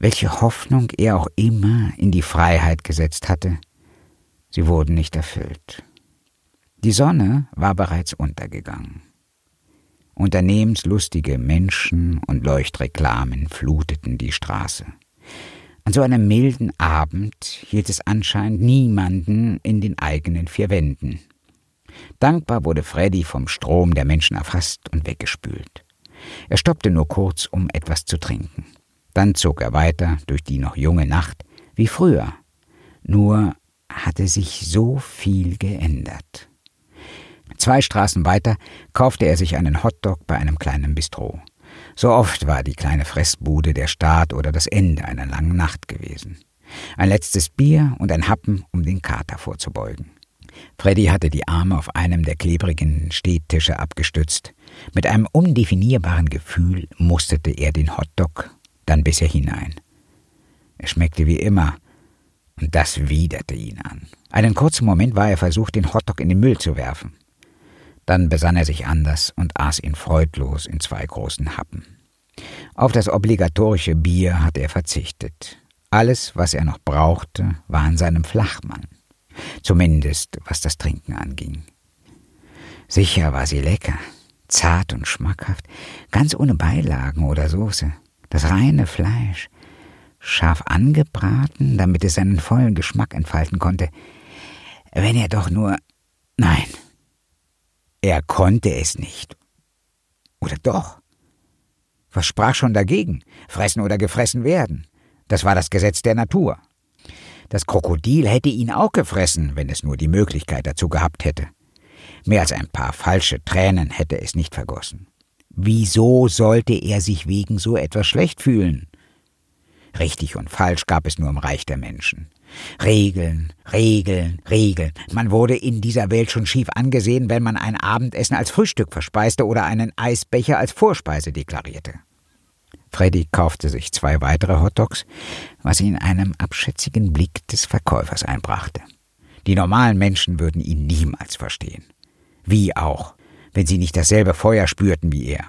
Welche Hoffnung er auch immer in die Freiheit gesetzt hatte, sie wurden nicht erfüllt. Die Sonne war bereits untergegangen. Unternehmenslustige Menschen und Leuchtreklamen fluteten die Straße. An so einem milden Abend hielt es anscheinend niemanden in den eigenen vier Wänden. Dankbar wurde Freddy vom Strom der Menschen erfasst und weggespült. Er stoppte nur kurz, um etwas zu trinken. Dann zog er weiter durch die noch junge Nacht, wie früher. Nur hatte sich so viel geändert. Zwei Straßen weiter kaufte er sich einen Hotdog bei einem kleinen Bistro. So oft war die kleine Fressbude der Start oder das Ende einer langen Nacht gewesen. Ein letztes Bier und ein Happen, um den Kater vorzubeugen. Freddy hatte die Arme auf einem der klebrigen Stehtische abgestützt. Mit einem undefinierbaren Gefühl musterte er den Hotdog, dann biss er hinein. Er schmeckte wie immer, und das widerte ihn an. Einen kurzen Moment war er versucht, den Hotdog in den Müll zu werfen. Dann besann er sich anders und aß ihn freudlos in zwei großen Happen. Auf das obligatorische Bier hatte er verzichtet. Alles, was er noch brauchte, war an seinem Flachmann. Zumindest was das Trinken anging. Sicher war sie lecker, zart und schmackhaft, ganz ohne Beilagen oder Soße. Das reine Fleisch, scharf angebraten, damit es seinen vollen Geschmack entfalten konnte. Wenn er doch nur. Nein, er konnte es nicht. Oder doch? Was sprach schon dagegen? Fressen oder gefressen werden. Das war das Gesetz der Natur. Das Krokodil hätte ihn auch gefressen, wenn es nur die Möglichkeit dazu gehabt hätte. Mehr als ein paar falsche Tränen hätte es nicht vergossen. Wieso sollte er sich wegen so etwas schlecht fühlen? Richtig und falsch gab es nur im Reich der Menschen. Regeln, Regeln, Regeln. Man wurde in dieser Welt schon schief angesehen, wenn man ein Abendessen als Frühstück verspeiste oder einen Eisbecher als Vorspeise deklarierte. Freddy kaufte sich zwei weitere Hotdogs, was ihn einem abschätzigen Blick des Verkäufers einbrachte. Die normalen Menschen würden ihn niemals verstehen. Wie auch, wenn sie nicht dasselbe Feuer spürten wie er.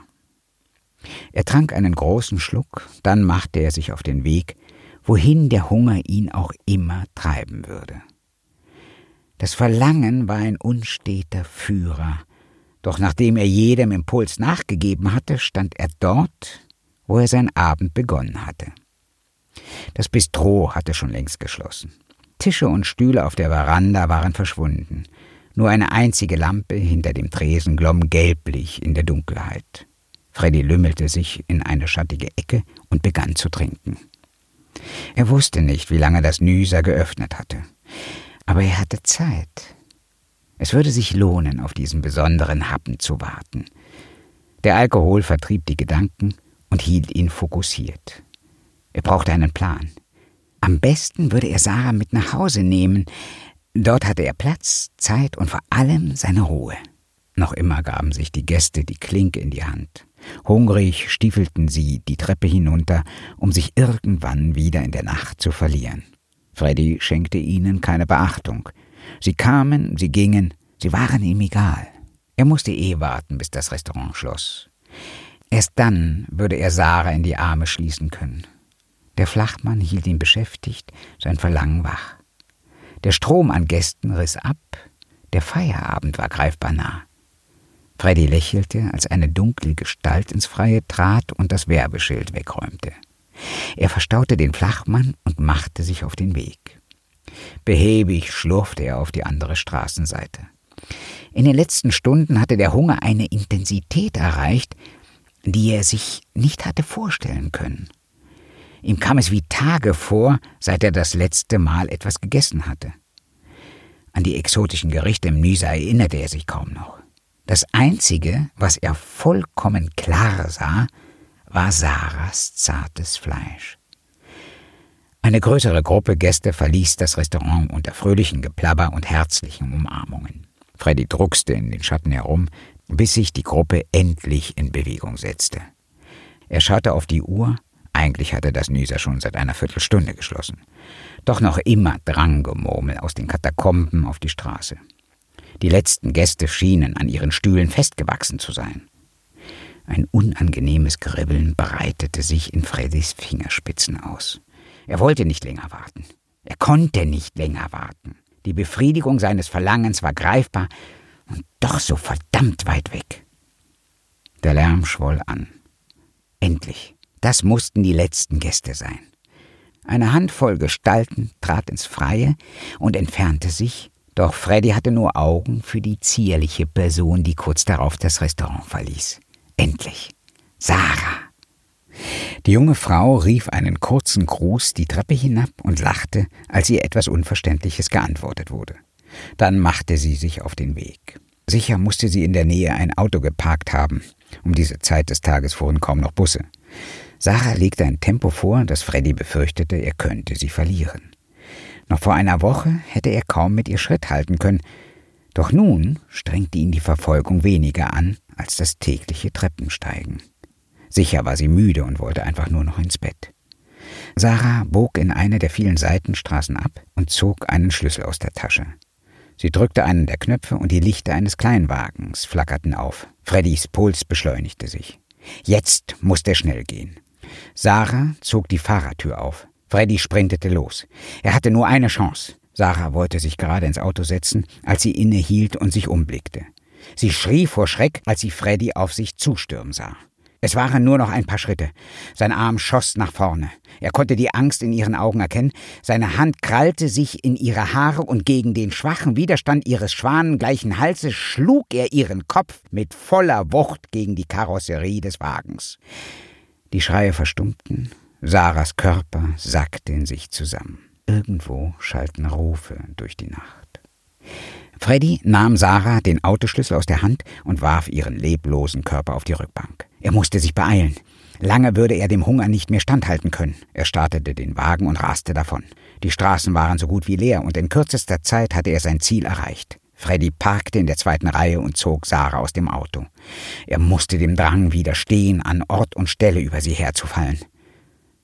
Er trank einen großen Schluck, dann machte er sich auf den Weg, wohin der Hunger ihn auch immer treiben würde. Das Verlangen war ein unsteter Führer, doch nachdem er jedem Impuls nachgegeben hatte, stand er dort, wo er sein Abend begonnen hatte. Das Bistro hatte schon längst geschlossen. Tische und Stühle auf der Veranda waren verschwunden. Nur eine einzige Lampe hinter dem Tresen glomm gelblich in der Dunkelheit. Freddy lümmelte sich in eine schattige Ecke und begann zu trinken. Er wusste nicht, wie lange das Nüser geöffnet hatte. Aber er hatte Zeit. Es würde sich lohnen, auf diesen besonderen Happen zu warten. Der Alkohol vertrieb die Gedanken und hielt ihn fokussiert. Er brauchte einen Plan. Am besten würde er Sarah mit nach Hause nehmen. Dort hatte er Platz, Zeit und vor allem seine Ruhe. Noch immer gaben sich die Gäste die Klinke in die Hand. Hungrig stiefelten sie die Treppe hinunter, um sich irgendwann wieder in der Nacht zu verlieren. Freddy schenkte ihnen keine Beachtung. Sie kamen, sie gingen, sie waren ihm egal. Er musste eh warten, bis das Restaurant schloss. Erst dann würde er Sarah in die Arme schließen können. Der Flachmann hielt ihn beschäftigt, sein Verlangen wach. Der Strom an Gästen riss ab, der Feierabend war greifbar nah. Freddy lächelte, als eine dunkle Gestalt ins Freie trat und das Werbeschild wegräumte. Er verstaute den Flachmann und machte sich auf den Weg. Behäbig schlurfte er auf die andere Straßenseite. In den letzten Stunden hatte der Hunger eine Intensität erreicht, die er sich nicht hatte vorstellen können. Ihm kam es wie Tage vor, seit er das letzte Mal etwas gegessen hatte. An die exotischen Gerichte im Nisa erinnerte er sich kaum noch. Das Einzige, was er vollkommen klar sah, war Sarahs zartes Fleisch. Eine größere Gruppe Gäste verließ das Restaurant unter fröhlichen Geplapper und herzlichen Umarmungen. Freddy druckste in den Schatten herum, bis sich die Gruppe endlich in Bewegung setzte. Er schaute auf die Uhr, eigentlich hatte das Nüser schon seit einer Viertelstunde geschlossen. Doch noch immer drang Gemurmel aus den Katakomben auf die Straße. Die letzten Gäste schienen an ihren Stühlen festgewachsen zu sein. Ein unangenehmes Kribbeln breitete sich in Freddys Fingerspitzen aus. Er wollte nicht länger warten. Er konnte nicht länger warten. Die Befriedigung seines Verlangens war greifbar und doch so verdammt weit weg. Der Lärm schwoll an. Endlich. Das mussten die letzten Gäste sein. Eine Handvoll Gestalten trat ins Freie und entfernte sich, doch Freddy hatte nur Augen für die zierliche Person, die kurz darauf das Restaurant verließ. Endlich. Sarah. Die junge Frau rief einen kurzen Gruß die Treppe hinab und lachte, als ihr etwas Unverständliches geantwortet wurde. Dann machte sie sich auf den Weg. Sicher musste sie in der Nähe ein Auto geparkt haben. Um diese Zeit des Tages fuhren kaum noch Busse. Sarah legte ein Tempo vor, das Freddy befürchtete, er könnte sie verlieren. Noch vor einer Woche hätte er kaum mit ihr Schritt halten können, doch nun strengte ihn die Verfolgung weniger an als das tägliche Treppensteigen. Sicher war sie müde und wollte einfach nur noch ins Bett. Sarah bog in eine der vielen Seitenstraßen ab und zog einen Schlüssel aus der Tasche. Sie drückte einen der Knöpfe und die Lichter eines Kleinwagens flackerten auf. Freddys Puls beschleunigte sich. Jetzt musste er schnell gehen. Sarah zog die Fahrertür auf. Freddy sprintete los. Er hatte nur eine Chance. Sarah wollte sich gerade ins Auto setzen, als sie innehielt und sich umblickte. Sie schrie vor Schreck, als sie Freddy auf sich zustürmen sah. Es waren nur noch ein paar Schritte. Sein Arm schoss nach vorne. Er konnte die Angst in ihren Augen erkennen. Seine Hand krallte sich in ihre Haare und gegen den schwachen Widerstand ihres schwanengleichen Halses schlug er ihren Kopf mit voller Wucht gegen die Karosserie des Wagens. Die Schreie verstummten, Sarahs Körper sackte in sich zusammen. Irgendwo schallten Rufe durch die Nacht. Freddy nahm Sarah den Autoschlüssel aus der Hand und warf ihren leblosen Körper auf die Rückbank. Er musste sich beeilen. Lange würde er dem Hunger nicht mehr standhalten können. Er startete den Wagen und raste davon. Die Straßen waren so gut wie leer und in kürzester Zeit hatte er sein Ziel erreicht. Freddy parkte in der zweiten Reihe und zog Sarah aus dem Auto. Er musste dem Drang widerstehen, an Ort und Stelle über sie herzufallen.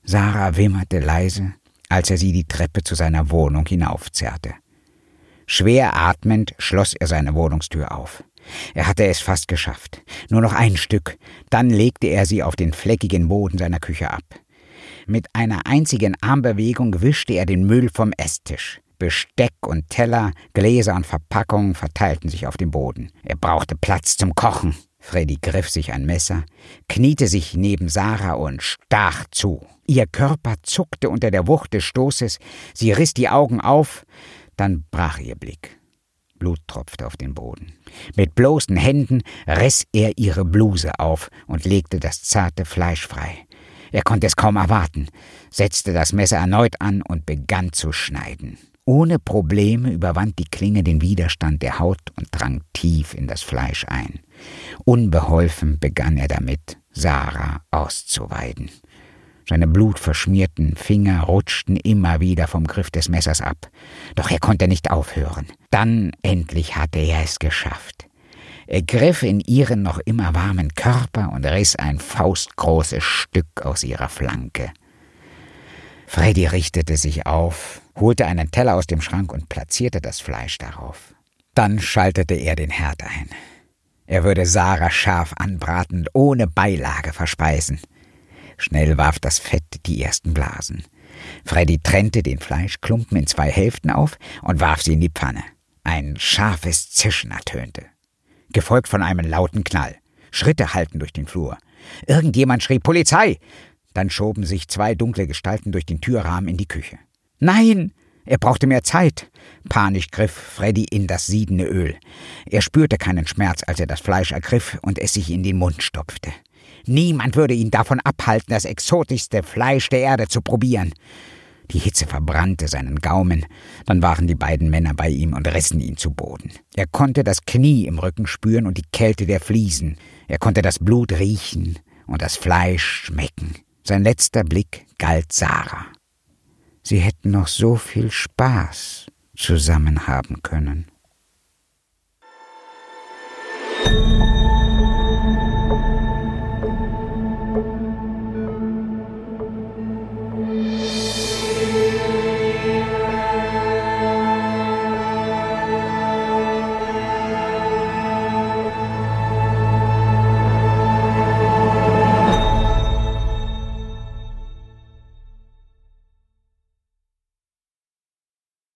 Sarah wimmerte leise, als er sie die Treppe zu seiner Wohnung hinaufzerrte. Schwer atmend schloss er seine Wohnungstür auf. Er hatte es fast geschafft. Nur noch ein Stück, dann legte er sie auf den fleckigen Boden seiner Küche ab. Mit einer einzigen Armbewegung wischte er den Müll vom Esstisch. Besteck und Teller, Gläser und Verpackungen verteilten sich auf dem Boden. Er brauchte Platz zum Kochen. Freddy griff sich ein Messer, kniete sich neben Sarah und stach zu. Ihr Körper zuckte unter der Wucht des Stoßes, sie riss die Augen auf, dann brach ihr Blick. Blut tropfte auf den Boden. Mit bloßen Händen riss er ihre Bluse auf und legte das zarte Fleisch frei. Er konnte es kaum erwarten, setzte das Messer erneut an und begann zu schneiden. Ohne Probleme überwand die Klinge den Widerstand der Haut und drang tief in das Fleisch ein. Unbeholfen begann er damit, Sarah auszuweiden. Seine blutverschmierten Finger rutschten immer wieder vom Griff des Messers ab. Doch er konnte nicht aufhören. Dann endlich hatte er es geschafft. Er griff in ihren noch immer warmen Körper und riss ein faustgroßes Stück aus ihrer Flanke. Freddy richtete sich auf, holte einen Teller aus dem Schrank und platzierte das Fleisch darauf. Dann schaltete er den Herd ein. Er würde Sarah scharf anbraten ohne Beilage verspeisen. Schnell warf das Fett die ersten Blasen. Freddy trennte den Fleischklumpen in zwei Hälften auf und warf sie in die Pfanne. Ein scharfes Zischen ertönte, gefolgt von einem lauten Knall. Schritte hallten durch den Flur. Irgendjemand schrie Polizei. Dann schoben sich zwei dunkle Gestalten durch den Türrahmen in die Küche. Nein! Er brauchte mehr Zeit. Panisch griff Freddy in das siedende Öl. Er spürte keinen Schmerz, als er das Fleisch ergriff und es sich in den Mund stopfte. Niemand würde ihn davon abhalten, das exotischste Fleisch der Erde zu probieren. Die Hitze verbrannte seinen Gaumen, dann waren die beiden Männer bei ihm und rissen ihn zu Boden. Er konnte das Knie im Rücken spüren und die Kälte der Fliesen. Er konnte das Blut riechen und das Fleisch schmecken. Sein letzter Blick galt Sarah. Sie hätten noch so viel Spaß zusammen haben können.